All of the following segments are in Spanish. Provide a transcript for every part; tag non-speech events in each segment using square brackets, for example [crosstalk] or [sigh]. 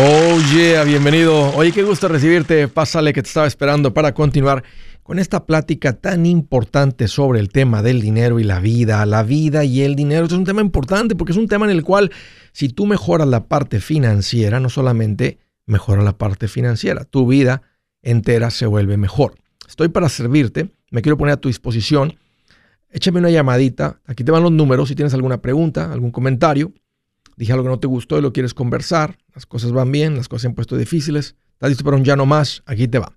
Oh yeah, bienvenido. Oye, qué gusto recibirte. Pásale que te estaba esperando para continuar con esta plática tan importante sobre el tema del dinero y la vida, la vida y el dinero. Esto es un tema importante porque es un tema en el cual si tú mejoras la parte financiera, no solamente mejora la parte financiera, tu vida entera se vuelve mejor. Estoy para servirte, me quiero poner a tu disposición. Échame una llamadita, aquí te van los números si tienes alguna pregunta, algún comentario dije algo que no te gustó y lo quieres conversar, las cosas van bien, las cosas se han puesto difíciles, estás listo para un ya no más, aquí te va.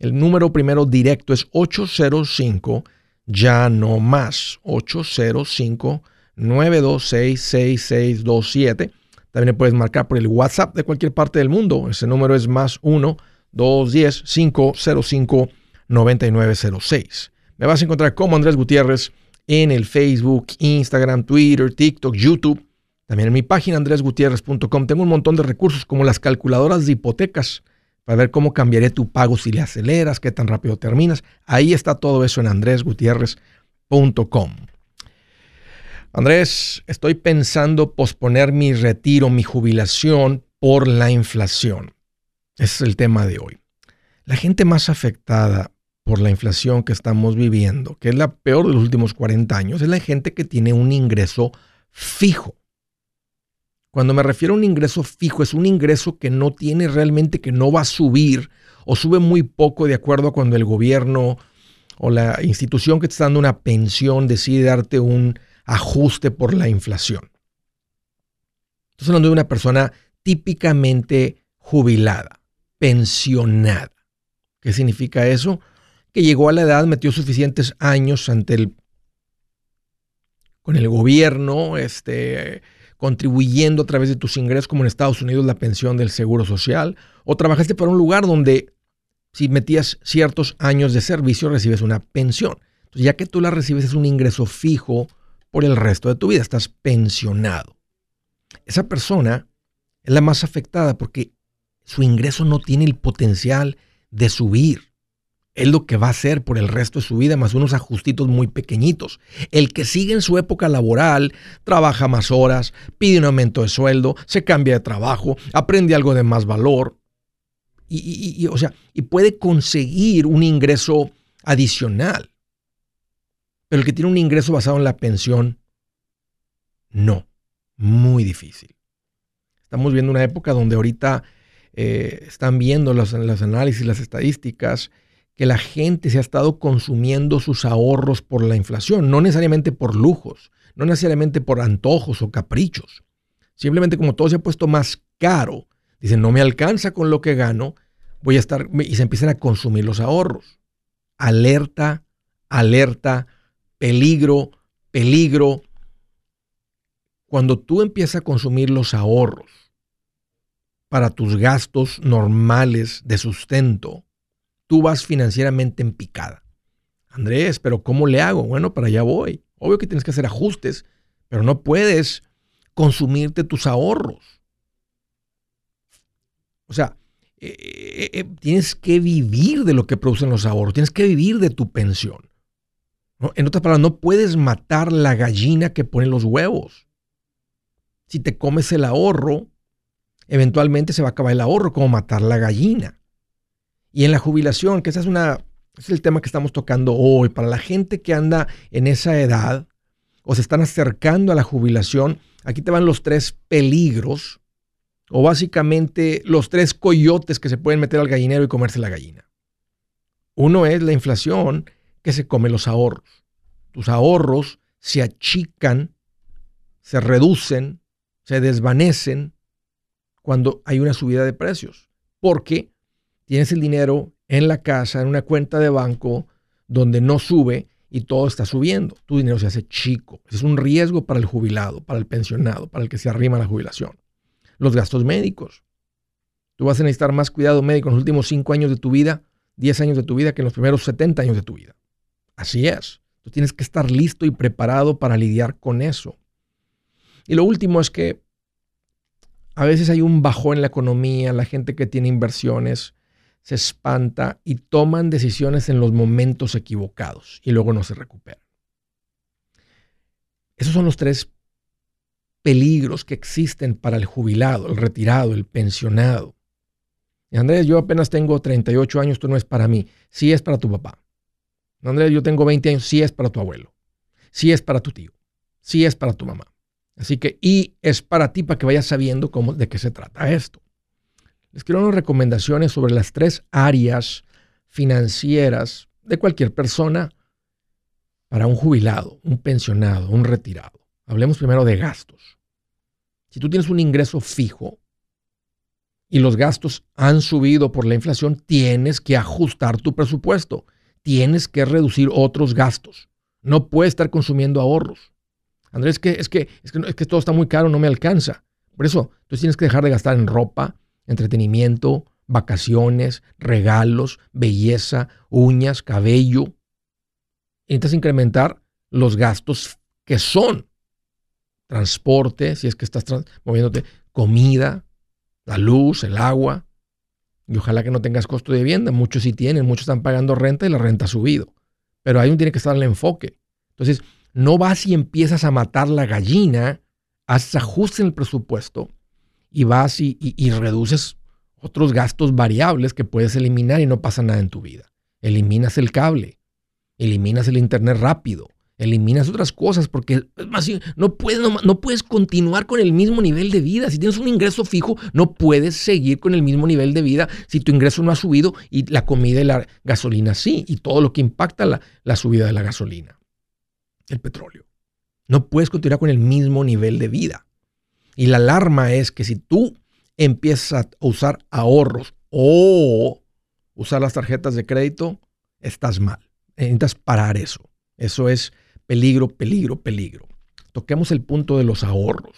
El número primero directo es 805 ya no más, 805 926 6627. También puedes marcar por el WhatsApp de cualquier parte del mundo. Ese número es más 1 210 505 9906. Me vas a encontrar como Andrés Gutiérrez en el Facebook, Instagram, Twitter, TikTok, YouTube también en mi página andresgutierrez.com tengo un montón de recursos como las calculadoras de hipotecas para ver cómo cambiaré tu pago si le aceleras, qué tan rápido terminas. Ahí está todo eso en andresgutierrez.com. Andrés, estoy pensando posponer mi retiro, mi jubilación por la inflación. Ese es el tema de hoy. La gente más afectada por la inflación que estamos viviendo, que es la peor de los últimos 40 años, es la gente que tiene un ingreso fijo. Cuando me refiero a un ingreso fijo, es un ingreso que no tiene realmente, que no va a subir o sube muy poco de acuerdo a cuando el gobierno o la institución que te está dando una pensión decide darte un ajuste por la inflación. Estás hablando de una persona típicamente jubilada, pensionada. ¿Qué significa eso? Que llegó a la edad, metió suficientes años ante el con el gobierno, este, contribuyendo a través de tus ingresos, como en Estados Unidos la pensión del Seguro Social, o trabajaste para un lugar donde si metías ciertos años de servicio recibes una pensión. Entonces, ya que tú la recibes es un ingreso fijo por el resto de tu vida, estás pensionado. Esa persona es la más afectada porque su ingreso no tiene el potencial de subir es lo que va a hacer por el resto de su vida, más unos ajustitos muy pequeñitos. El que sigue en su época laboral, trabaja más horas, pide un aumento de sueldo, se cambia de trabajo, aprende algo de más valor, y, o sea, y puede conseguir un ingreso adicional. Pero el que tiene un ingreso basado en la pensión, no, muy difícil. Estamos viendo una época donde ahorita eh, están viendo los, los análisis, las estadísticas, que la gente se ha estado consumiendo sus ahorros por la inflación, no necesariamente por lujos, no necesariamente por antojos o caprichos. Simplemente como todo se ha puesto más caro, dicen, no me alcanza con lo que gano, voy a estar, y se empiezan a consumir los ahorros. Alerta, alerta, peligro, peligro. Cuando tú empiezas a consumir los ahorros para tus gastos normales de sustento, tú vas financieramente en picada. Andrés, pero ¿cómo le hago? Bueno, para allá voy. Obvio que tienes que hacer ajustes, pero no puedes consumirte tus ahorros. O sea, eh, eh, eh, tienes que vivir de lo que producen los ahorros, tienes que vivir de tu pensión. En otras palabras, no puedes matar la gallina que pone los huevos. Si te comes el ahorro, eventualmente se va a acabar el ahorro, como matar la gallina. Y en la jubilación, que ese es, una, es el tema que estamos tocando hoy, para la gente que anda en esa edad o se están acercando a la jubilación, aquí te van los tres peligros o básicamente los tres coyotes que se pueden meter al gallinero y comerse la gallina. Uno es la inflación que se come los ahorros. Tus ahorros se achican, se reducen, se desvanecen cuando hay una subida de precios. Porque tienes el dinero en la casa, en una cuenta de banco donde no sube y todo está subiendo. Tu dinero se hace chico. Es un riesgo para el jubilado, para el pensionado, para el que se arrima a la jubilación. Los gastos médicos. Tú vas a necesitar más cuidado médico en los últimos 5 años de tu vida, 10 años de tu vida, que en los primeros 70 años de tu vida. Así es. Tú tienes que estar listo y preparado para lidiar con eso. Y lo último es que a veces hay un bajón en la economía, la gente que tiene inversiones se espanta y toman decisiones en los momentos equivocados y luego no se recuperan. Esos son los tres peligros que existen para el jubilado, el retirado, el pensionado. Y Andrés, yo apenas tengo 38 años, esto no es para mí. Sí es para tu papá. Andrés, yo tengo 20 años, sí es para tu abuelo. Sí es para tu tío. Sí es para tu mamá. Así que, y es para ti para que vayas sabiendo cómo, de qué se trata esto. Les quiero unas recomendaciones sobre las tres áreas financieras de cualquier persona para un jubilado, un pensionado, un retirado. Hablemos primero de gastos. Si tú tienes un ingreso fijo y los gastos han subido por la inflación, tienes que ajustar tu presupuesto. Tienes que reducir otros gastos. No puedes estar consumiendo ahorros. Andrés, es que, es que, es que, es que todo está muy caro, no me alcanza. Por eso, tú tienes que dejar de gastar en ropa, entretenimiento, vacaciones, regalos, belleza, uñas, cabello. necesitas incrementar los gastos que son transporte, si es que estás moviéndote, comida, la luz, el agua. Y ojalá que no tengas costo de vivienda. Muchos sí tienen, muchos están pagando renta y la renta ha subido. Pero ahí tiene que estar el enfoque. Entonces, no vas y empiezas a matar la gallina, haces ajuste en el presupuesto y vas y, y reduces otros gastos variables que puedes eliminar y no pasa nada en tu vida. Eliminas el cable, eliminas el internet rápido, eliminas otras cosas porque no puedes, no, puedes continuar con el mismo nivel de vida. Si tienes un ingreso fijo, no puedes seguir con el mismo nivel de vida si tu ingreso no ha subido y la comida y la gasolina sí, y todo lo que impacta la, la subida de la gasolina, el petróleo. No puedes continuar con el mismo nivel de vida. Y la alarma es que si tú empiezas a usar ahorros o usar las tarjetas de crédito, estás mal. Necesitas parar eso. Eso es Peligro, peligro, peligro. Toquemos el punto de los ahorros.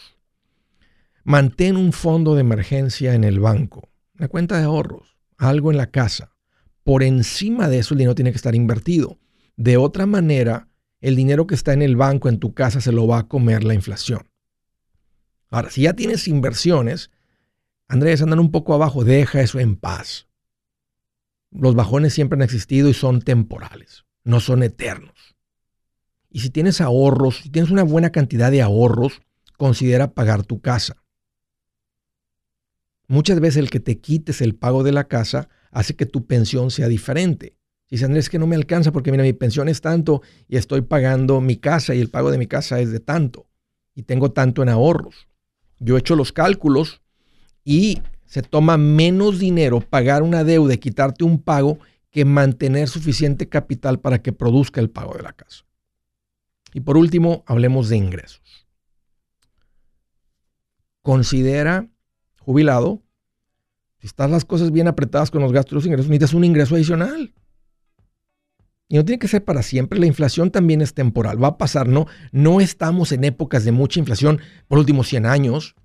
Mantén un fondo de emergencia en el banco, una cuenta de ahorros, algo en la casa. Por encima de eso el dinero tiene que estar invertido. De otra manera, el dinero que está en el banco, en tu casa, se lo va a comer la inflación. Ahora, si ya tienes inversiones, Andrés, andan un poco abajo, deja eso en paz. Los bajones siempre han existido y son temporales, no son eternos. Y si tienes ahorros, si tienes una buena cantidad de ahorros, considera pagar tu casa. Muchas veces el que te quites el pago de la casa hace que tu pensión sea diferente. Si dice Andrés, que no me alcanza porque mira, mi pensión es tanto y estoy pagando mi casa y el pago de mi casa es de tanto y tengo tanto en ahorros. Yo he hecho los cálculos y se toma menos dinero pagar una deuda y quitarte un pago que mantener suficiente capital para que produzca el pago de la casa. Y por último, hablemos de ingresos. Considera, jubilado, si están las cosas bien apretadas con los gastos y los ingresos, necesitas un ingreso adicional. Y no tiene que ser para siempre. La inflación también es temporal. Va a pasar, ¿no? No estamos en épocas de mucha inflación por los últimos 100 años.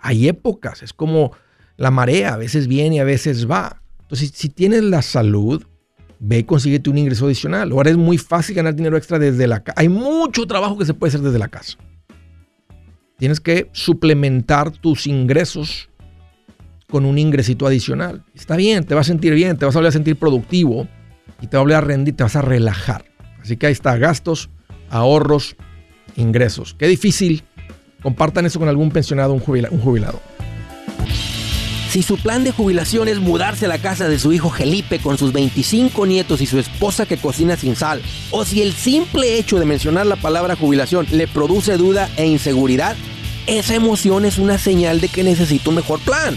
Hay épocas. Es como la marea. A veces viene y a veces va. Entonces, si tienes la salud, ve y consíguete un ingreso adicional. Ahora es muy fácil ganar dinero extra desde la casa. Hay mucho trabajo que se puede hacer desde la casa. Tienes que suplementar tus ingresos con un ingresito adicional. Está bien, te vas a sentir bien, te vas a volver a sentir productivo y te vas a volver a rendir, te vas a relajar. Así que ahí está, gastos, ahorros, ingresos. Qué difícil. Compartan eso con algún pensionado, un jubilado. Si su plan de jubilación es mudarse a la casa de su hijo Felipe con sus 25 nietos y su esposa que cocina sin sal, o si el simple hecho de mencionar la palabra jubilación le produce duda e inseguridad, esa emoción es una señal de que necesita un mejor plan.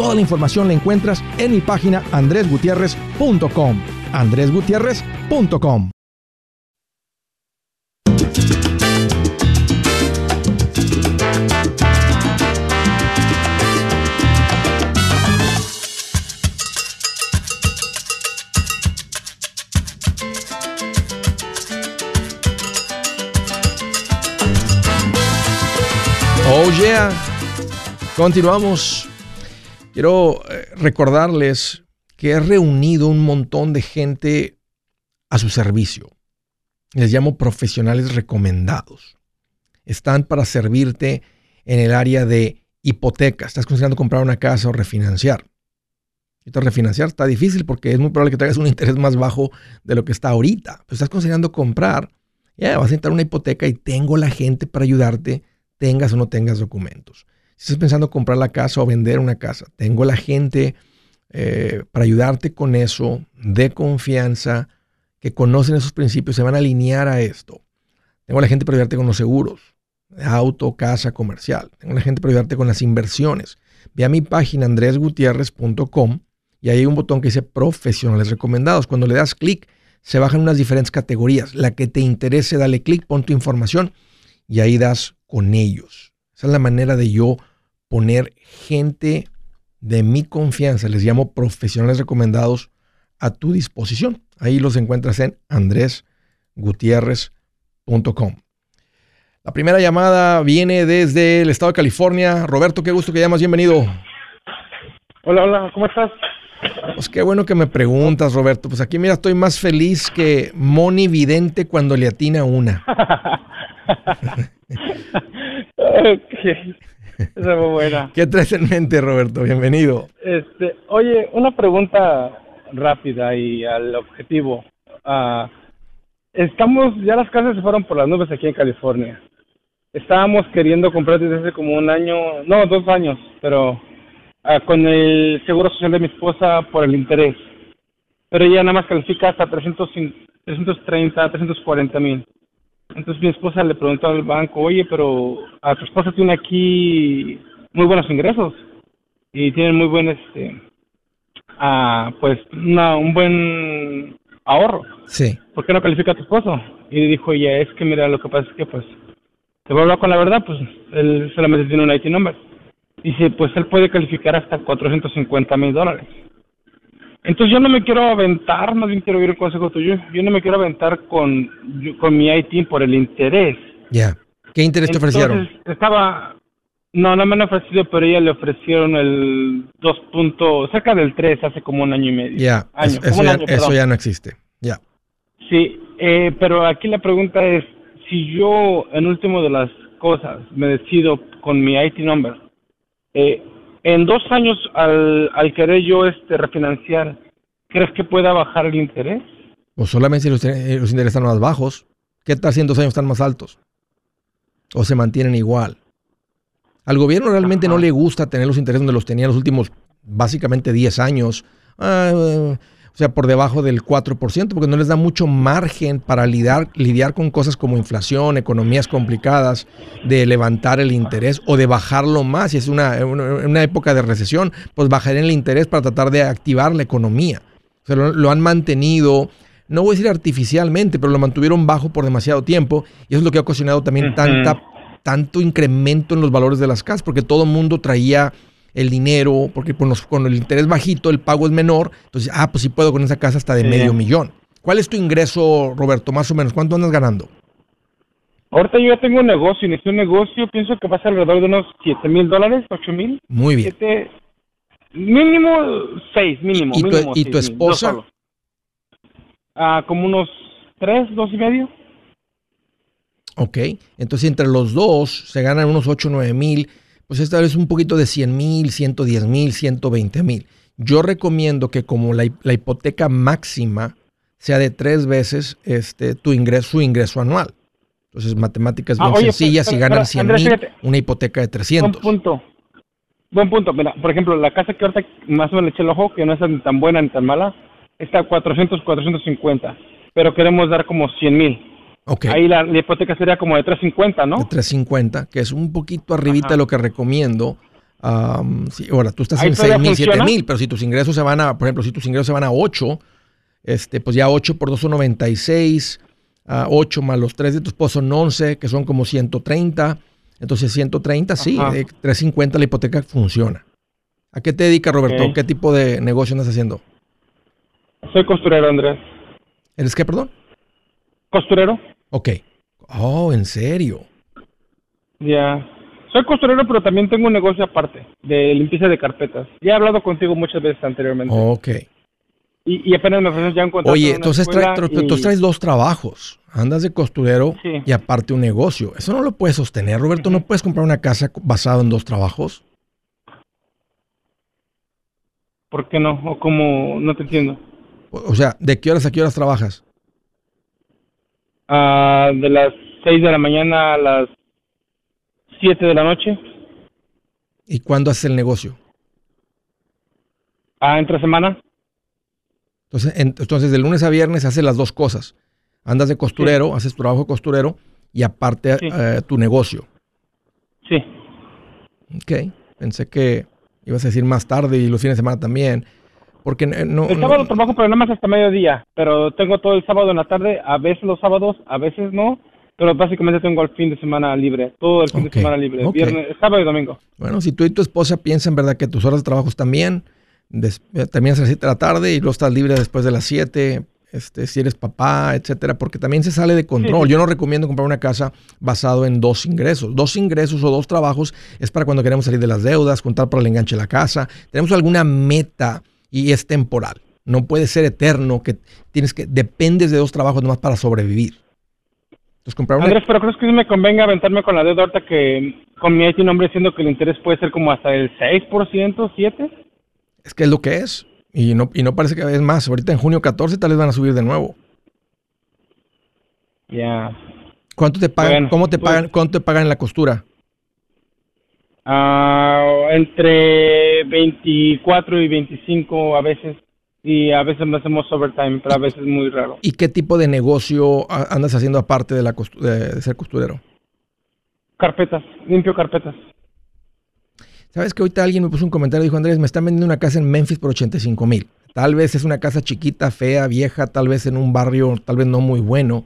Toda la información la encuentras en mi página andresgutierrez.com. andresgutierrez.com. Oh yeah. Continuamos Quiero eh, recordarles que he reunido un montón de gente a su servicio. Les llamo profesionales recomendados. Están para servirte en el área de hipoteca. Estás considerando comprar una casa o refinanciar. Y refinanciar está difícil porque es muy probable que traigas un interés más bajo de lo que está ahorita. Estás considerando comprar, ya vas a entrar una hipoteca y tengo la gente para ayudarte, tengas o no tengas documentos. Si estás pensando comprar la casa o vender una casa, tengo la gente eh, para ayudarte con eso, de confianza, que conocen esos principios, se van a alinear a esto. Tengo la gente para ayudarte con los seguros, auto, casa, comercial. Tengo la gente para ayudarte con las inversiones. Ve a mi página andresgutierrez.com y ahí hay un botón que dice profesionales recomendados. Cuando le das clic, se bajan unas diferentes categorías. La que te interese, dale clic, pon tu información y ahí das con ellos. Esa es la manera de yo poner gente de mi confianza, les llamo profesionales recomendados, a tu disposición. Ahí los encuentras en andresgutierrez.com. La primera llamada viene desde el estado de California. Roberto, qué gusto que llamas, bienvenido. Hola, hola, ¿cómo estás? Pues qué bueno que me preguntas, Roberto. Pues aquí mira, estoy más feliz que Moni Vidente cuando le atina una. [laughs] Esa fue buena. [laughs] ¿Qué traes en mente, Roberto? Bienvenido. Este, oye, una pregunta rápida y al objetivo. Uh, estamos, ya las casas se fueron por las nubes aquí en California. Estábamos queriendo comprar desde hace como un año, no, dos años, pero uh, con el seguro social de mi esposa por el interés. Pero ella nada más califica hasta 300, 330, 340 mil. Entonces mi esposa le preguntó al banco, oye, pero a tu esposa tiene aquí muy buenos ingresos y tiene muy buen, este, ah, pues, una, un buen ahorro. Sí. ¿Por qué no califica a tu esposo? Y dijo ella, es que mira, lo que pasa es que, pues, te voy a hablar con la verdad, pues, él solamente tiene un IT number. Dice, pues, él puede calificar hasta 450 mil dólares. Entonces yo no me quiero aventar, más bien quiero oír el consejo tuyo, yo no me quiero aventar con, con mi IT por el interés. Ya. ¿Qué interés te ofrecieron? Estaba, no, no me han ofrecido, pero ella le ofrecieron el 2 puntos, cerca del 3 hace como un año y medio. Ya, eso, ya, no existe. Ya. Sí, eh, pero aquí la pregunta es, si yo en último de las cosas me decido con mi IT number, eh, en dos años, al, al querer yo este refinanciar, ¿crees que pueda bajar el interés? O solamente si los, eh, los intereses están más bajos. ¿Qué tal si en dos años están más altos? ¿O se mantienen igual? Al gobierno realmente no le gusta tener los intereses donde los tenía los últimos básicamente 10 años. Ah, o sea, por debajo del 4%, porque no les da mucho margen para lidiar, lidiar con cosas como inflación, economías complicadas, de levantar el interés o de bajarlo más. Si es una, una, época de recesión, pues bajaré el interés para tratar de activar la economía. O sea, lo, han mantenido, no voy a decir artificialmente, pero lo mantuvieron bajo por demasiado tiempo y eso es lo que ha ocasionado también tanta, tanto incremento en los valores de las casas, porque todo el mundo traía el dinero, porque con, los, con el interés bajito el pago es menor. Entonces, ah, pues sí puedo con esa casa hasta de medio millón. ¿Cuál es tu ingreso, Roberto, más o menos? ¿Cuánto andas ganando? Ahorita yo ya tengo un negocio, inicié un negocio, pienso que va a ser alrededor de unos 7 mil dólares, 8 mil. Muy bien. Mínimo 6, mínimo. ¿Y tu- mínimo y tu mil, yo esposa? Ah, como unos 3, 2 y medio. Ok, entonces entre los dos se ganan unos 8 o 9 mil, pues esta vez un poquito de 100 mil, 110 mil, 120 mil. Yo recomiendo que como la, la hipoteca máxima sea de tres veces este, tu ingreso, su ingreso anual. Entonces matemáticas Ah, bien oye, sencillas, pero- si ganan pero, 100 Andrés, mil, una hipoteca de Buen 300. punto. Buen punto. Mira, por ejemplo, la casa que ahorita más o menos le eché el ojo, que no es ni tan buena ni tan mala, está a 400, 450. Pero queremos dar como 100 mil. Ok, Ahí la, la hipoteca sería como de 350, ¿no? de 350, que es un poquito arribita Ajá. de lo que recomiendo. Am, sí, ahora, tú estás ¿Ahí en todavía 6 mil, 7 funciona? mil, pero si tus ingresos se van a, por ejemplo, si tus ingresos se van a 8, este, pues ya 8 por 2 son 96, ah, 8 más los 3 de tu esposo son 11, que son como 130. Entonces 130, sí, Ajá. de 350 la hipoteca funciona. ¿A qué te dedicas, Roberto? Ok. ¿Qué tipo de negocio andas haciendo? Soy costurero, Andrés. ¿Eres qué, perdón? ¿Costurero? Ok. Oh, ¿en serio? Ya. Soy costurero, pero también tengo un negocio aparte de limpieza de carpetas. Ya he hablado contigo muchas veces anteriormente. Ok. Y, y apenas me ofrecen ya un contrato. Oye, entonces, trae- tra- y- traes dos trabajos. Andas de costurero Sí. y aparte un negocio. Eso no lo puedes sostener, Roberto. No puedes comprar una casa basada en dos trabajos. ¿Por qué no? ¿O cómo? No te entiendo. O sea, ¿de qué horas a qué horas trabajas? Ah, de las 6 de la mañana a las 7 de la noche. ¿Y cuándo haces el negocio? Ah, entre semana. Entonces, en- entonces de lunes a viernes haces las dos cosas. Andas de costurero, haces tu trabajo de costurero y aparte Sí. eh, tu negocio. Sí. Ok. Pensé que ibas a decir más tarde y los fines de semana también. Porque eh, no... El no- sábado trabajo, pero nada más hasta mediodía. Pero tengo todo el sábado en la tarde, a veces los sábados, a veces no. Pero básicamente tengo el fin de semana libre, todo el fin de semana libre, viernes, sábado y domingo. Bueno, si tú y tu esposa piensan, ¿verdad?, que tus horas de trabajo están bien, des- eh, terminas a las 7 de la tarde y luego estás libre después de las 7, este, si eres papá, etcétera, porque también se sale de control. Sí. Yo no recomiendo comprar una casa basado en dos ingresos. Dos ingresos o dos trabajos es para cuando queremos salir de las deudas, juntar para el enganche de la casa. Tenemos alguna meta y es temporal. No puede ser eterno que tienes que dependes de dos trabajos nomás para sobrevivir. Entonces comprar una Andrés, pero ¿crees que me convenga aventarme con la deuda ahorita que con mi IT nombre siendo que el interés puede ser como hasta el 6%, 7%? Es que es lo que es. Y no, y no parece que es más. Ahorita en junio 14 tal vez van a subir de nuevo. Ya. ¿Cuánto te pagan? Bueno, ¿Cómo te pues- pagan? ¿Cuánto te pagan en la costura? Ah, entre 24 y 25 a veces. Y a veces hacemos overtime, pero a veces muy raro. ¿Y qué tipo de negocio andas haciendo aparte de, la costu- de, de ser costurero? Carpetas, limpio carpetas. ¿Sabes que ahorita alguien me puso un comentario? Dijo, Andrés, me están vendiendo una casa en Memphis por 85 mil. Tal vez es una casa chiquita, fea, vieja, tal vez en un barrio, tal vez no muy bueno.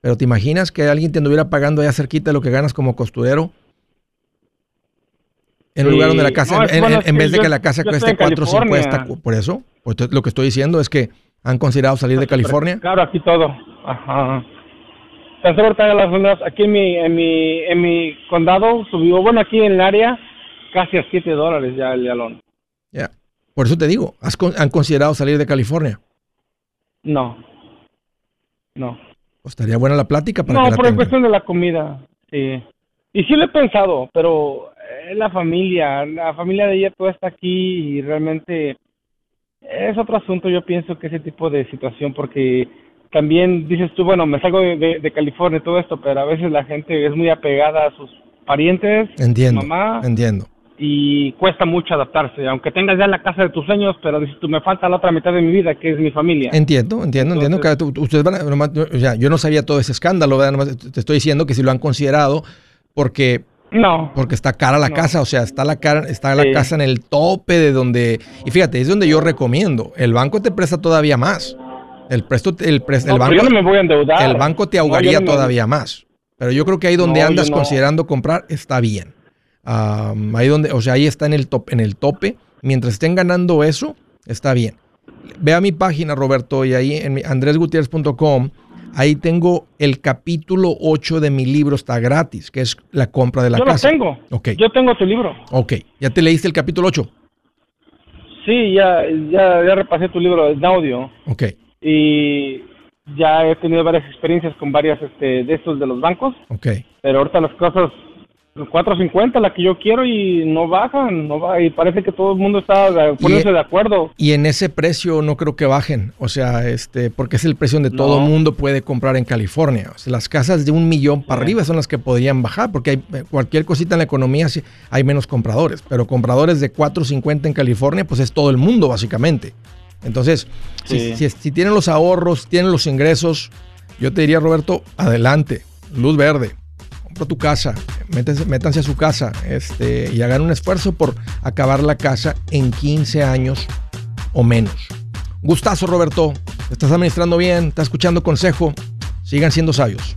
Pero ¿te imaginas que alguien te anduviera pagando allá cerquita de lo que ganas como costurero? En un lugar donde la casa, No, en, bueno, en- en vez de yo- que la casa cueste estoy en 450, California. cu- por eso, pues, lo que estoy diciendo es que han considerado salir de California. Claro, aquí todo. Ajá. Las aquí en mi, en mi, en mi condado subió, bueno, aquí en el área, casi a 7 dólares ya el galón. Ya. Por eso te digo, ¿has han considerado salir de California. No. No. Pues estaría buena la plática para No, que la por tengan. cuestión de la comida, sí. Y sí lo he pensado, pero es la familia, la familia de ella toda está aquí y realmente es otro asunto, yo pienso que ese tipo de situación, porque también dices tú, bueno, me salgo de, de- de California y todo esto, pero a veces la gente es muy apegada a sus parientes, Entiendo, mamá, entiendo. y cuesta mucho adaptarse, aunque tengas ya la casa de tus sueños, pero dices tú, me falta la otra mitad de mi vida, que es mi familia. Entiendo, entiendo, entiendo. Que tú- ustedes van a- nomás- o sea, yo no sabía todo ese escándalo, ¿verdad? Nomás te estoy diciendo que si lo han considerado porque, No, porque está cara la No. casa, o sea, está la cara, está la Sí. casa en el tope de donde. Y fíjate, es donde yo recomiendo. El banco te presta todavía más. El presto, el, banco, yo no me voy a endeudar. el banco te ahogaría no todavía más. Pero yo creo que ahí donde andas considerando comprar está bien. Ahí donde, o sea, ahí está en el top, en el tope. Mientras estén ganando eso, está bien. Ve a mi página, Roberto, y ahí en andresgutierrez.com Ahí tengo el capítulo 8 de mi libro, está gratis, que es la compra de la casa. Yo lo tengo. Okay. Yo tengo tu libro. Ok, ¿ya te leíste el capítulo 8? Sí, ya, ya, ya repasé tu libro en audio. Ok. Y ya he tenido varias experiencias con varias este, de estos de los bancos. Ok. Pero ahorita las cosas 4.50 la que yo quiero y no bajan, no va, y parece que todo el mundo está poniéndose de acuerdo. Y en ese precio no creo que bajen, o sea, este, porque es el precio donde todo el mundo puede comprar en California. O sea, las casas de un millón para arriba son las que podrían bajar, porque hay eh, cualquier cosita en la economía hay menos compradores, pero compradores de 4.50 en California, pues es todo el mundo básicamente. Entonces, si, si tienen los ahorros, tienen los ingresos, yo te diría, Roberto, adelante, luz verde tu casa, métanse, a su casa este, y hagan un esfuerzo por acabar la casa en 15 años o menos. Gustazo, Roberto. Estás administrando bien, estás escuchando consejo. Sigan siendo sabios.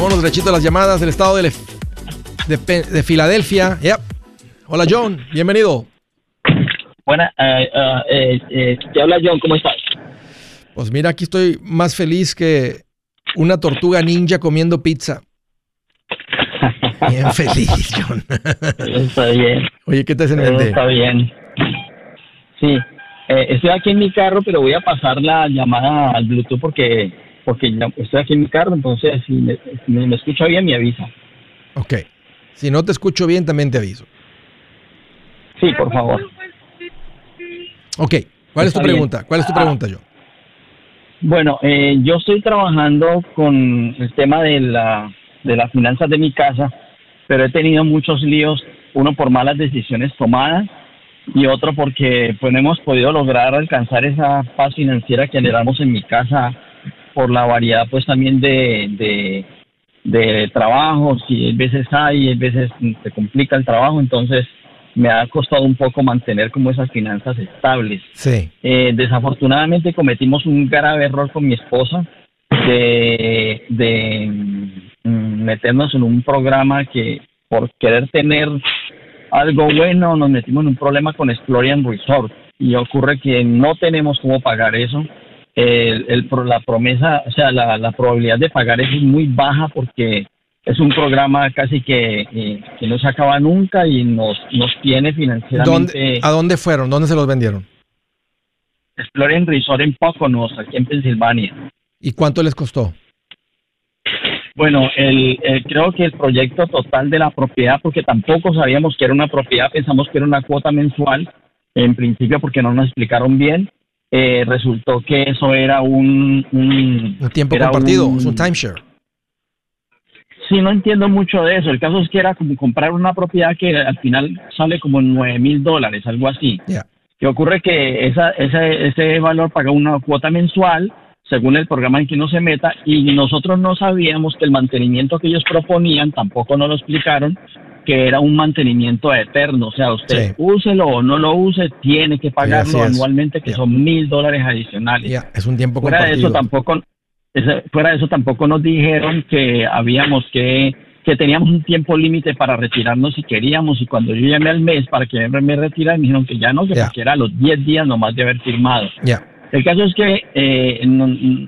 Vámonos derechito a las llamadas del estado de, de, Filadelfia. Yep. Hola John, bienvenido. Buena, eh, eh, eh, te habla John, ¿cómo estás? Pues mira, aquí estoy más feliz que una tortuga ninja comiendo pizza. Bien feliz, John. Está bien. Oye, ¿qué te hacen en Está bien. Sí, estoy aquí en mi carro, pero voy a pasar la llamada al Bluetooth porque porque ya estoy aquí en mi carro, entonces si me, me, escucha bien, me avisa. Ok. Si no te escucho bien, también te aviso. Sí, por favor. Ok. ¿Cuál es tu pregunta? ¿Cuál es tu pregunta, yo? Bueno, eh, yo estoy trabajando con el tema de la de las finanzas de mi casa, pero he tenido muchos líos, uno por malas decisiones tomadas y otro porque pues no hemos podido lograr alcanzar esa paz financiera que anhelamos en mi casa por la variedad pues también de, de, trabajos y a veces hay, a veces se complica el trabajo, entonces me ha costado un poco mantener como esas finanzas estables. Sí. Eh, desafortunadamente cometimos un grave error con mi esposa de, de mm, meternos en un programa que por querer tener algo bueno nos metimos en un problema con Explorian Resort y ocurre que no tenemos cómo pagar eso el, la promesa, o sea, la, probabilidad de pagar es muy baja porque es un programa casi que, eh, que no se acaba nunca y nos, nos tiene financieramente. ¿A dónde fueron? ¿Dónde se los vendieron? Exploren Resort en Poconos, aquí en Pensilvania. ¿Y cuánto les costó? Bueno, el, creo que el proyecto total de la propiedad, porque tampoco sabíamos que era una propiedad, pensamos que era una cuota mensual, en principio porque no nos explicaron bien, eh, resultó que eso era un... Un, tiempo compartido, un, es un timeshare. Sí, no entiendo mucho de eso. El caso es que era como comprar una propiedad que al final sale como 9 mil dólares, algo así. Que ocurre que esa, ese, ese valor paga una cuota mensual según el programa en que uno se meta y nosotros no sabíamos que el mantenimiento que ellos proponían, tampoco nos lo explicaron, que era un mantenimiento eterno, o sea, usted úselo o no lo use, tiene que pagarlo anualmente, que son mil dólares adicionales. es un tiempo fuera de eso tampoco, fuera de eso tampoco nos dijeron que habíamos que que teníamos un tiempo límite para retirarnos si queríamos y cuando yo llamé al mes para que me retirara me dijeron que ya no, que porque era los 10 días nomás de haber firmado. El caso es que eh,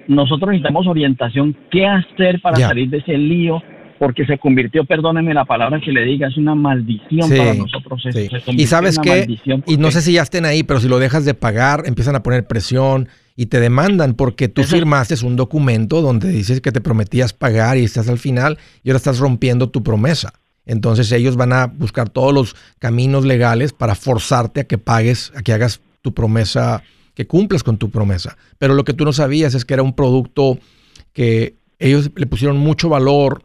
nosotros necesitamos orientación, qué hacer para salir de ese lío, porque se convirtió, perdóneme la palabra que le diga, es una maldición para nosotros. y sabes qué, y no sé si ya estén ahí, pero si lo dejas de pagar, empiezan a poner presión y te demandan porque tú firmaste un documento donde dices que te prometías pagar y estás al final y ahora estás rompiendo tu promesa. Entonces ellos van a buscar todos los caminos legales para forzarte a que pagues, a que hagas tu promesa, que cumplas con tu promesa. Pero lo que tú no sabías es que era un producto que ellos le pusieron mucho valor,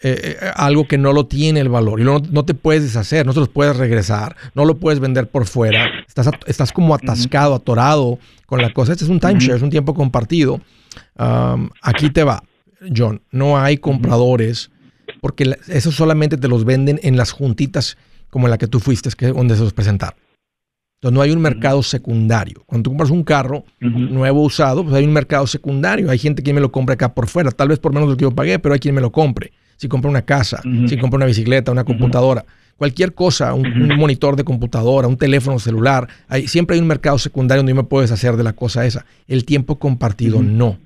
eh, eh, algo que no lo tiene el valor y no, no, te puedes deshacer, no se los puedes regresar, no lo puedes vender por fuera. Estás, estás como atascado, atorado con la cosa. Este es un timeshare, es un tiempo compartido. aquí te va, John. No hay compradores porque eso solamente te los venden en las juntitas como en la que tú fuiste, que es donde se los presentaron. Entonces no hay un mercado secundario. Cuando tú compras un carro nuevo usado, pues hay un mercado secundario. Hay gente que me lo compra acá por fuera, tal vez por menos de lo que yo pagué, pero hay quien me lo compre. Si compra una casa, si compra una bicicleta, una computadora, cualquier cosa, un, monitor de computadora, un teléfono celular, hay, siempre hay un mercado secundario donde yo me puedo deshacer de la cosa esa. El tiempo compartido no.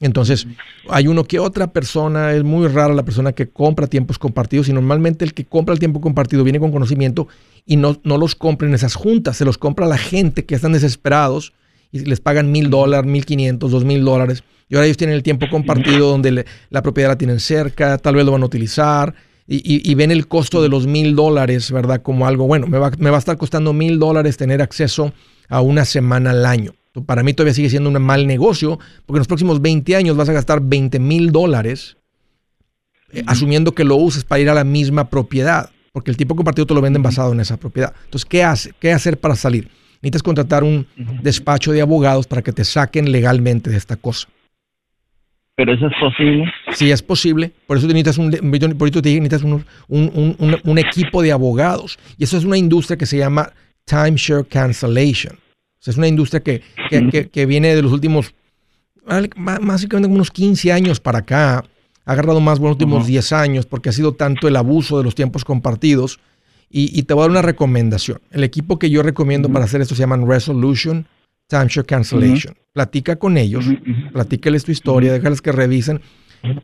Entonces, hay uno que otra persona, es muy rara la persona que compra tiempos compartidos y normalmente el que compra el tiempo compartido viene con conocimiento y no, no los compra en esas juntas, se los compra a la gente que están desesperados y les pagan mil dólares, mil quinientos, dos mil dólares y ahora ellos tienen el tiempo compartido donde la propiedad la tienen cerca, tal vez lo van a utilizar y, ven el costo de los mil dólares, ¿verdad? Como algo, bueno, me va, me va a estar costando mil dólares tener acceso a una semana al año. Para mí todavía sigue siendo un mal negocio, porque en los próximos 20 años vas a gastar 20 mil dólares, eh, asumiendo que lo uses para ir a la misma propiedad, porque el tipo compartido te lo venden basado en esa propiedad. Entonces, ¿qué, hace? ¿qué hacer para salir? Necesitas contratar un despacho de abogados para que te saquen legalmente de esta cosa. Pero eso es posible. Sí, es posible. Por eso necesitas un, por eso te necesitas un, un, equipo de abogados. Y eso es una industria que se llama timeshare cancellation es una industria que, que, viene de los últimos, básicamente unos 15 años para acá. Ha agarrado más los últimos 10 años porque ha sido tanto el abuso de los tiempos compartidos. Y, te voy a dar una recomendación. El equipo que yo recomiendo para hacer esto se llaman Resolution Timeshare Cancellation. Platica con ellos, platícales tu historia, déjales que revisen.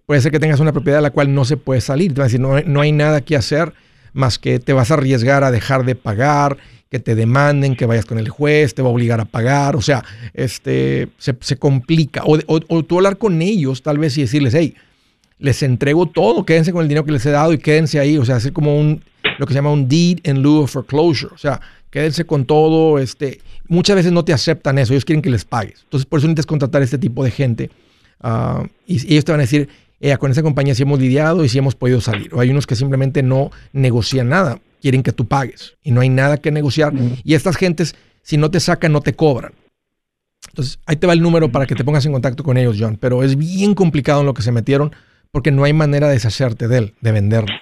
Puede ser que tengas una propiedad de la cual no se puede salir. Te van a decir, no, no hay nada que hacer más que te vas a arriesgar a dejar de pagar que te demanden, que vayas con el juez, te va a obligar a pagar, o sea, este, se, complica. O, tú hablar con ellos tal vez y decirles, hey, les entrego todo, quédense con el dinero que les he dado y quédense ahí, o sea, hacer como un, lo que se llama un deed in lieu of foreclosure, o sea, quédense con todo, este, muchas veces no te aceptan eso, ellos quieren que les pagues. Entonces, por eso necesitas contratar a este tipo de gente ah, y, y ellos te van a decir, eh, con esa compañía sí hemos lidiado y sí hemos podido salir. O hay unos que simplemente no negocian nada quieren que tú pagues y no hay nada que negociar. Y estas gentes, si no te sacan, no te cobran. Entonces, ahí te va el número para que te pongas en contacto con ellos, John. Pero es bien complicado en lo que se metieron porque no hay manera de deshacerte de él, de venderlo.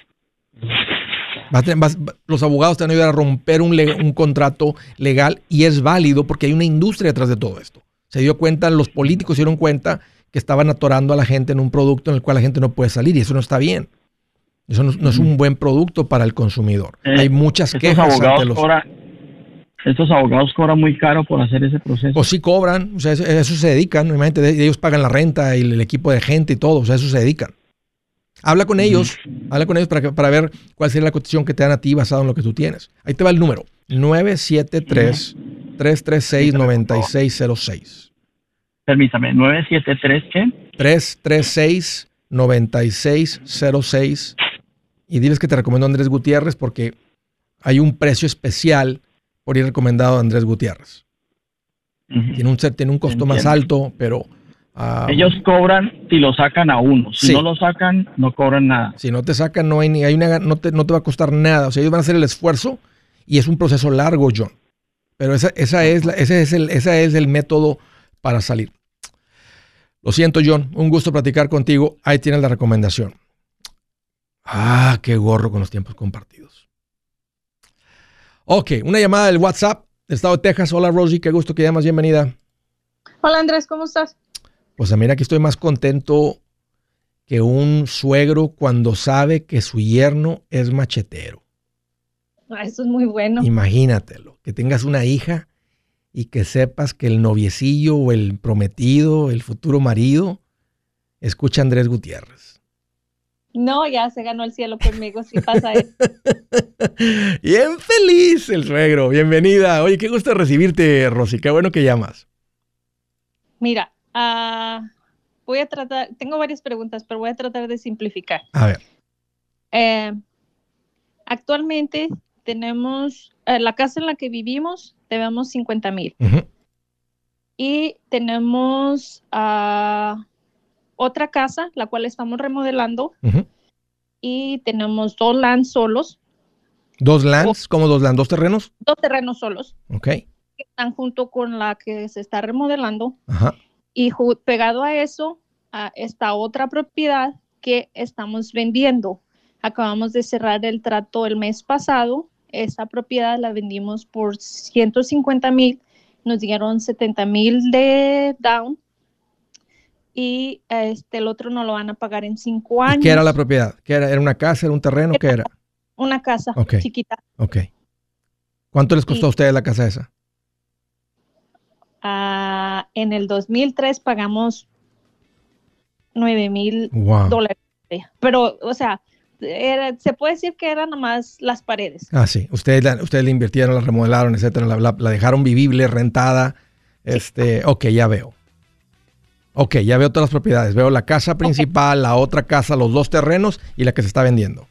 Los abogados te van a ayudar a romper un, un, contrato legal y es válido porque hay una industria detrás de todo esto. Se dio cuenta, los políticos se dieron cuenta que estaban atorando a la gente en un producto en el cual la gente no puede salir y eso no está bien. Eso no, es un buen producto para el consumidor. Eh, Hay muchas quejas abogados los... estos abogados cobran muy caro por hacer ese proceso. Pues sí cobran, o sea, eso, eso se dedican, imagínate, ellos pagan la renta y el, equipo de gente y todo, o sea, eso se dedican. Habla con ellos, habla con ellos para, para ver cuál sería la cotización que te dan a ti basado en lo que tú tienes. Ahí te va el número, 973-336-9606. Permítame, ¿973 qué? 336-9606 y diles que te recomiendo Andrés Gutiérrez porque hay un precio especial por ir recomendado a Andrés Gutiérrez. tiene, un, tiene un costo más alto, pero... Ah, Ellos cobran si lo sacan a uno. Si no lo sacan, no cobran nada. Si no te sacan, no hay ni hay una, no, te, no te va a costar nada. O sea, ellos van a hacer el esfuerzo y es un proceso largo, John. Pero esa, esa, es, la, ese es, el, ese es el método para salir. Lo siento, John. Un gusto platicar contigo. Ahí tienes la recomendación. Ah, qué gorro con los tiempos compartidos. Ok, una llamada del WhatsApp del estado de Texas. Hola Rosie, qué gusto que llamas, bienvenida. Hola Andrés, ¿cómo estás? Pues mira que estoy más contento que un suegro cuando sabe que su yerno es machetero. Ah, eso es muy bueno. Imagínatelo, que tengas una hija y que sepas que el noviecillo o el prometido, el futuro marido, escucha a Andrés Gutiérrez. No, ya se ganó el cielo conmigo, si pasa eso. [laughs] Bien feliz el suegro, bienvenida. Oye, qué gusto recibirte, Rosy, qué bueno que llamas. Mira, uh, voy a tratar, tengo varias preguntas, pero voy a tratar de simplificar. A ver. Eh, actualmente tenemos, eh, la casa en la que vivimos, debemos 50 mil. Y tenemos uh, otra casa, la cual estamos remodelando. Y tenemos dos lands solos. ¿Dos lands? ¿Cómo dos lands? ¿Dos terrenos? Dos terrenos solos. Ok. Que están junto con la que se está remodelando. Ajá. Y pegado a eso uh, está otra propiedad que estamos vendiendo. Acabamos de cerrar el trato el mes pasado. Esa propiedad la vendimos por 150 mil. Nos dieron 70 mil de down. Y este, el otro no lo van a pagar en cinco años. ¿Qué era la propiedad? ¿Qué era? ¿Era una casa? ¿Era un terreno? ¿Qué era? Una casa okay. chiquita. Ok. ¿Cuánto les costó y, a ustedes la casa esa? Uh, en el 2003 pagamos 9 mil wow. dólares. Pero, o sea, era, se puede decir que eran nomás las paredes. Ah, sí. Ustedes la, ustedes la invirtieron, la remodelaron, etcétera. La, la, la dejaron vivible, rentada. Este, ok, ya veo. Ok, ya veo todas las propiedades. Veo la casa principal, okay. la otra casa, los dos terrenos y la que se está vendiendo.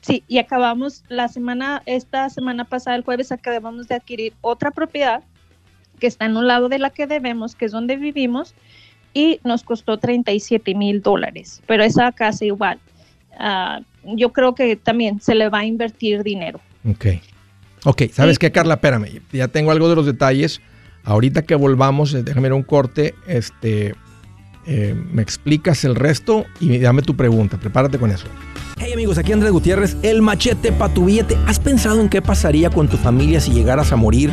Sí, y acabamos la semana, esta semana pasada, el jueves, acabamos de adquirir otra propiedad que está en un lado de la que debemos, que es donde vivimos, y nos costó 37 mil dólares. Pero esa casa igual, uh, yo creo que también se le va a invertir dinero. Ok. Ok, ¿sabes sí. qué, Carla? Espérame, ya tengo algo de los detalles. Ahorita que volvamos, déjame ir un corte, este, eh, me explicas el resto y dame tu pregunta. Prepárate con eso. Hey amigos, aquí Andrés Gutiérrez, el machete para tu billete. ¿Has pensado en qué pasaría con tu familia si llegaras a morir?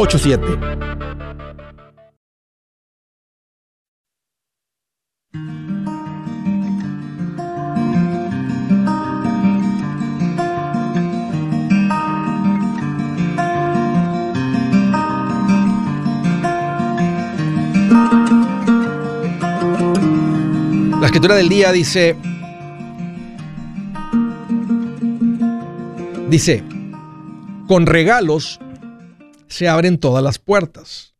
La escritura del día dice, dice, con regalos se abren todas las puertas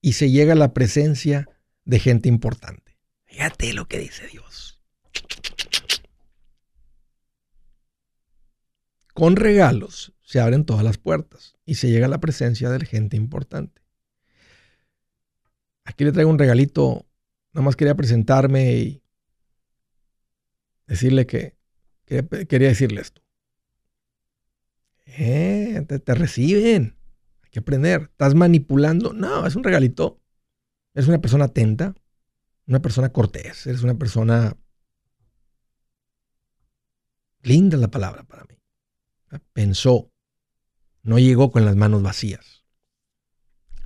y se llega a la presencia de gente importante. Fíjate lo que dice Dios. Con regalos se abren todas las puertas y se llega a la presencia de gente importante. Aquí le traigo un regalito. Nada más quería presentarme y decirle que quería, decirle esto. Eh, te, reciben. Que aprender. ¿Estás manipulando? No, es un regalito. Eres una persona atenta, una persona cortés, eres una persona linda la palabra para mí. Pensó, no llegó con las manos vacías.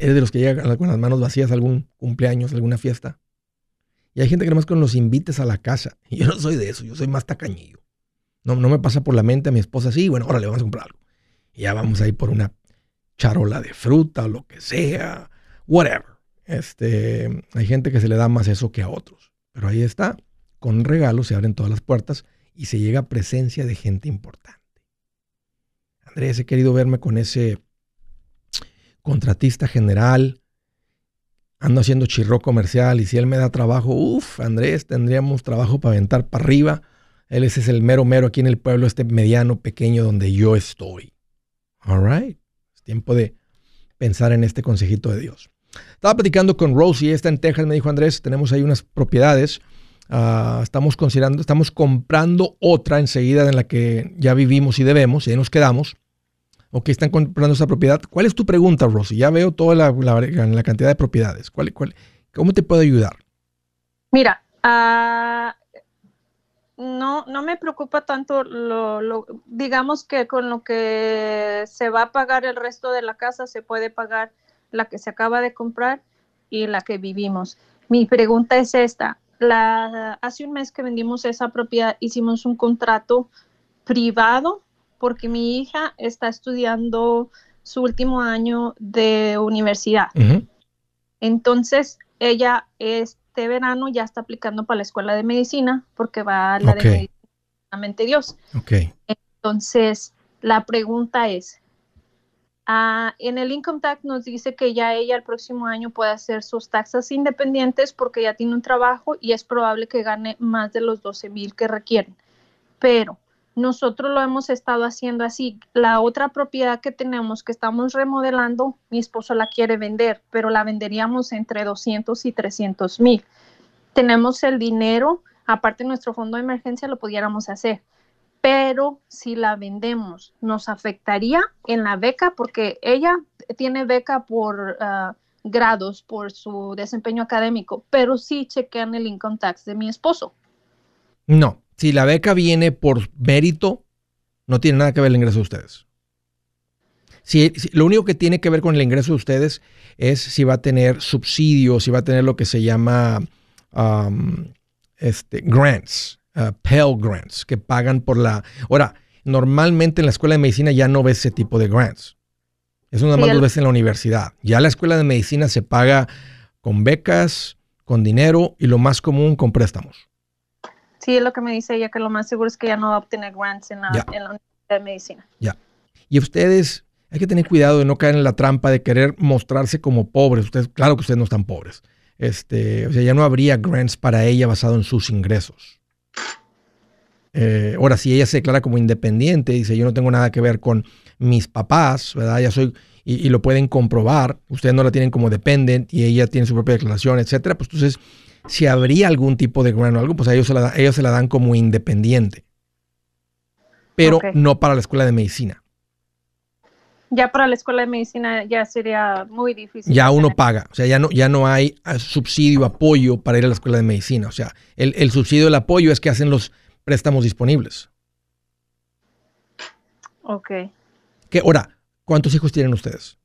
¿Eres de los que llegan con las manos vacías a algún cumpleaños, alguna fiesta? Y hay gente que nomás con los invites a la casa. Y [laughs] yo no soy de eso, yo soy más tacañillo. No, no me pasa por la mente a mi esposa así, bueno, ahora le vamos a comprar algo. Y ya vamos a ir por una charola de fruta lo que sea, whatever. Este, hay gente que se le da más eso que a otros. Pero ahí está, con regalo se abren todas las puertas y se llega a presencia de gente importante. Andrés, he querido verme con ese contratista general, ando haciendo chirro comercial y si él me da trabajo, uff, Andrés, tendríamos trabajo para aventar para arriba. Él es el mero mero aquí en el pueblo, este mediano pequeño donde yo estoy. All right. Tiempo de pensar en este consejito de Dios. Estaba platicando con Rosie, está en Texas, me dijo Andrés, tenemos ahí unas propiedades. Ah, estamos considerando, estamos comprando otra enseguida en la que ya vivimos y debemos, y ahí nos quedamos. Ok, están comprando esa propiedad. ¿Cuál es tu pregunta, Rosie? Ya veo toda la, la, cantidad de propiedades. ¿Cuál, cuál, ¿Cómo te puedo ayudar? Mira, uh, no, no me preocupa tanto lo, digamos que con lo que se va a pagar el resto de la casa se puede pagar la que se acaba de comprar y la que vivimos. Mi pregunta es esta. La, hace un mes que vendimos esa propiedad, hicimos un contrato privado porque mi hija está estudiando su último año de universidad. Entonces, ella es este verano ya está aplicando para la escuela de medicina porque va a la de medicina Dios. Okay. Entonces, la pregunta es, ah, en el Income Tax nos dice que ya ella el próximo año puede hacer sus taxas independientes porque ya tiene un trabajo y es probable que gane más de los 12 mil que requieren. Pero nosotros lo hemos estado haciendo así. La otra propiedad que tenemos que estamos remodelando, mi esposo la quiere vender, pero la venderíamos entre 200 y 300 mil. Tenemos el dinero, aparte nuestro fondo de emergencia, lo pudiéramos hacer. Pero si la vendemos, nos afectaría en la beca porque ella tiene beca por ah, grados por su desempeño académico, pero sí chequean el income tax de mi esposo. No, si la beca viene por mérito, no tiene nada que ver el ingreso de ustedes. Si, lo único que tiene que ver con el ingreso de ustedes es si va a tener subsidios, si va a tener lo que se llama um, este, grants, uh, Pell Grants, que pagan por la... Ahora, normalmente en la escuela de medicina ya no ves ese tipo de grants. Eso nada más lo ves en la universidad. Ya la escuela de medicina se paga con becas, con dinero y lo más común con préstamos. Sí, es lo que me dice ella, que lo más seguro es que ya no va a obtener grants en la, Universidad de Medicina. Ya. Y ustedes, hay que tener cuidado de no caer en la trampa de querer mostrarse como pobres. Ustedes, claro que ustedes no están pobres. Este, o sea, ya no habría grants para ella basado en sus ingresos. Eh, ahora, si ella se declara como independiente, dice, yo no tengo nada que ver con mis papás, ¿verdad? Ya soy, y, lo pueden comprobar, ustedes no la tienen como dependent y ella tiene su propia declaración, etcétera, pues entonces si habría algún tipo de grant o algo, pues ellos se la, ellos se la dan como independiente. Pero no para la escuela de medicina. Ya para la escuela de medicina ya sería muy difícil. Ya uno paga, o sea, ya no, ya no hay ah, subsidio, apoyo para ir a la escuela de medicina. O sea, el, el subsidio, el apoyo es que hacen los préstamos disponibles. Ok. ¿Qué, ahora, ¿cuántos hijos tienen ustedes?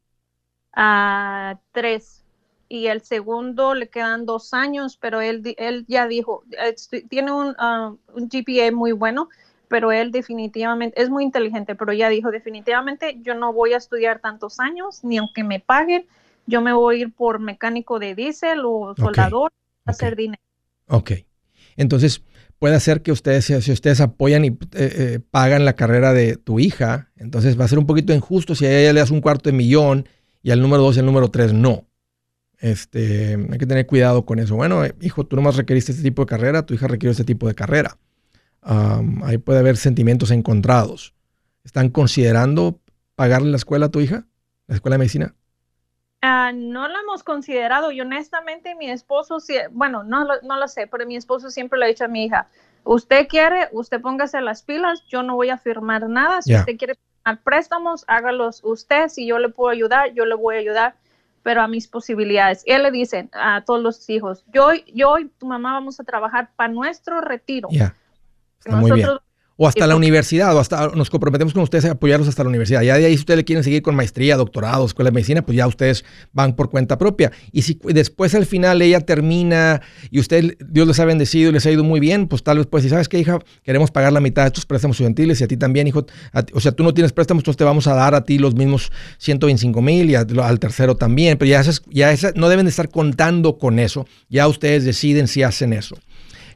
Ah, tres y el segundo le quedan dos años, pero él, él ya dijo, tiene un, ah, un, GPA muy bueno, pero él definitivamente es muy inteligente, pero ya dijo definitivamente yo no voy a estudiar tantos años, ni aunque me paguen, yo me voy a ir por mecánico de diésel o soldador a hacer dinero. Ok, entonces puede ser que ustedes, si ustedes apoyan y eh, eh, pagan la carrera de tu hija, entonces va a ser un poquito injusto si a ella le das un cuarto de millón y al número dos y al número tres no. Este, hay que tener cuidado con eso. Bueno, eh, hijo, tú nomás requeriste este tipo de carrera, tu hija requiere este tipo de carrera. ahí puede haber sentimientos encontrados. ¿Están considerando pagarle la escuela a tu hija? ¿La escuela de medicina? Ah, no lo hemos considerado y honestamente mi esposo, bueno, no lo, no lo sé, pero mi esposo siempre le ha dicho a mi hija, usted quiere, usted póngase las pilas, yo no voy a firmar nada, si usted quiere firmar préstamos, hágalos usted, si yo le puedo ayudar, yo le voy a ayudar, pero a mis posibilidades. Él le dice a todos los hijos, yo, yo y tu mamá vamos a trabajar para nuestro retiro. Muy bien o hasta la universidad, o hasta nos comprometemos con ustedes a apoyarlos hasta la universidad. Ya de ahí, si ustedes le quieren seguir con maestría, doctorado, escuela de medicina, pues ya ustedes van por cuenta propia. Y si después al final ella termina y usted, Dios les ha bendecido y les ha ido muy bien, pues tal vez, pues, si sabes que, hija, queremos pagar la mitad de estos préstamos estudiantiles y a ti también, hijo, o sea, tú no tienes préstamos, entonces te vamos a dar a ti los mismos 125 mil y al tercero también, pero ya, esas, ya no deben de estar contando con eso, ya ustedes deciden si hacen eso.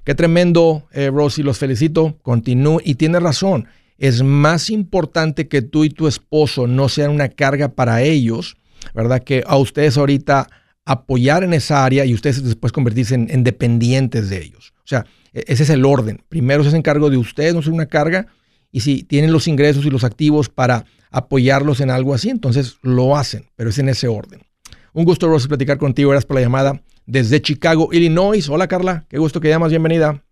Qué tremendo, eh, Rosy, los felicito. Continúe y tiene razón. Es más importante que tú y tu esposo no sean una carga para ellos, ¿verdad? Que a ustedes ahorita apoyar en esa área y ustedes después convertirse en, dependientes de ellos. O sea, e-, ese es el orden. Primero se hace cargo de usted, no es una carga, y si tienen los ingresos y los activos para apoyarlos en algo así, entonces lo hacen, pero es en ese orden. Un gusto, Rosy, platicar contigo. Gracias por la llamada desde Chicago, Illinois. Hola, Carla. Qué gusto que llamas. Bienvenida.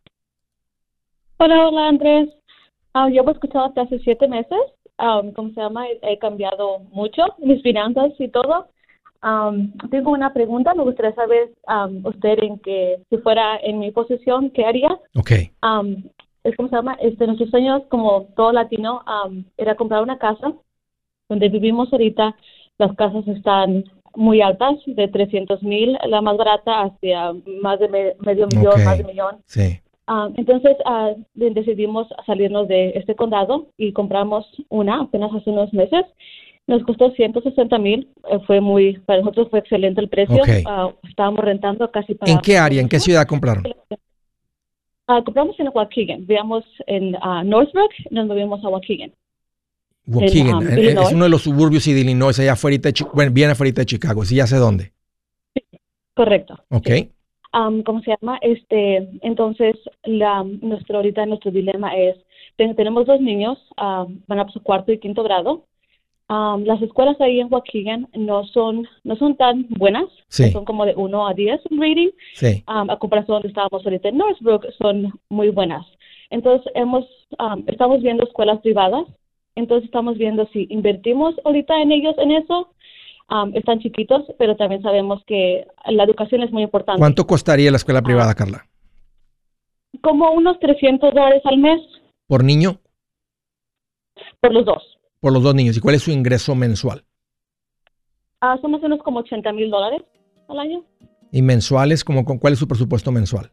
Hola, hola, Andrés. Ah, yo he escuchado hasta hace siete meses. Um, ¿Cómo se llama? He, cambiado mucho mis finanzas y todo. tengo una pregunta. Me gustaría saber usted en que si fuera en mi posición, ¿qué haría? Ok. es como se llama. Este, nuestros sueños, como todo latino, era comprar una casa donde vivimos ahorita. Las casas están muy altas, de 300 mil, la más barata, hacia más de medio millón, más de millón. Sí. Ah, entonces uh, decidimos salirnos de este condado y compramos una apenas hace unos meses. Nos costó 160 mil, eh, fue muy, para nosotros fue excelente el precio. Ah, estábamos rentando casi para... ¿En qué área, en qué ciudad compraron? compramos en Waukegan, vivíamos en Northbrook, nos movimos a Waukegan. Waukegan, um, eh, es uno de los suburbios de Illinois, allá afuera de, bueno, bien afuera de Chicago, sí, ya sé dónde. correcto. Ok. ¿Cómo se llama? Este, entonces, la, nuestro, ahorita nuestro dilema es, tenemos dos niños, van a su cuarto y quinto grado. las escuelas ahí en Waukegan no son, no son tan buenas, son como de 1 a 10 en rating. Sí. a comparación donde estábamos ahorita en Northbrook, son muy buenas. Entonces, hemos, estamos viendo escuelas privadas entonces estamos viendo si invertimos ahorita en ellos en eso. están chiquitos, pero también sabemos que la educación es muy importante. ¿Cuánto costaría la escuela privada, Carla? Como unos 300 dólares al mes. ¿Por niño? Por los dos. Por los dos niños. ¿Y cuál es su ingreso mensual? Ah, son más o menos como 80 mil dólares al año. ¿Y mensuales? Como, ¿Cuál es su presupuesto mensual?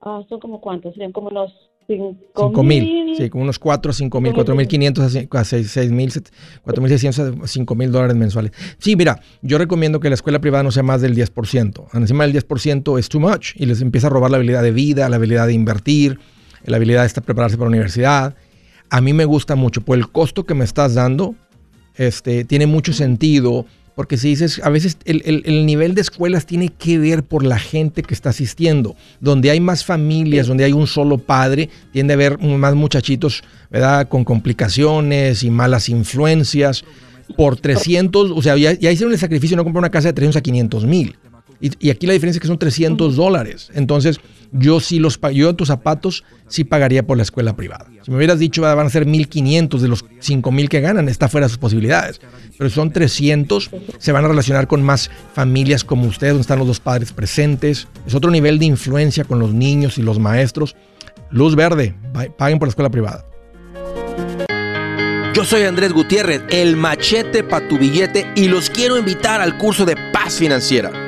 Ah, son como cuántos, serían como unos 5 mil, sí, como unos 4, 5 mil, 4 mil 500 a 6 mil, 4 mil 600 a 5 mil dólares mensuales. Sí, mira, yo recomiendo que la escuela privada no sea más del 10%. Encima del 10% es too much y les empieza a robar la habilidad de vida, la habilidad de invertir, la habilidad de estar, prepararse para la universidad. A mí me gusta mucho, por el costo que me estás dando, este, tiene mucho sentido porque si dices, a veces el, nivel de escuelas tiene que ver por la gente que está asistiendo. Donde hay más familias, donde hay un solo padre, tiende a haber más muchachitos, ¿verdad? Con complicaciones y malas influencias. Por 300, o sea, ya, ya hicieron el sacrificio no comprar una casa de 300 a 500 mil. Y, aquí la diferencia es que son 300 dólares. Entonces, yo sí los yo en tus zapatos sí pagaría por la escuela privada. Si me hubieras dicho van a ser 1500 de los 5000 que ganan, está fuera de sus posibilidades. Pero son 300, se van a relacionar con más familias como ustedes, donde están los dos padres presentes. Es otro nivel de influencia con los niños y los maestros. Luz verde, paguen por la escuela privada. Yo soy Andrés Gutiérrez, el machete para tu billete y los quiero invitar al curso de paz financiera.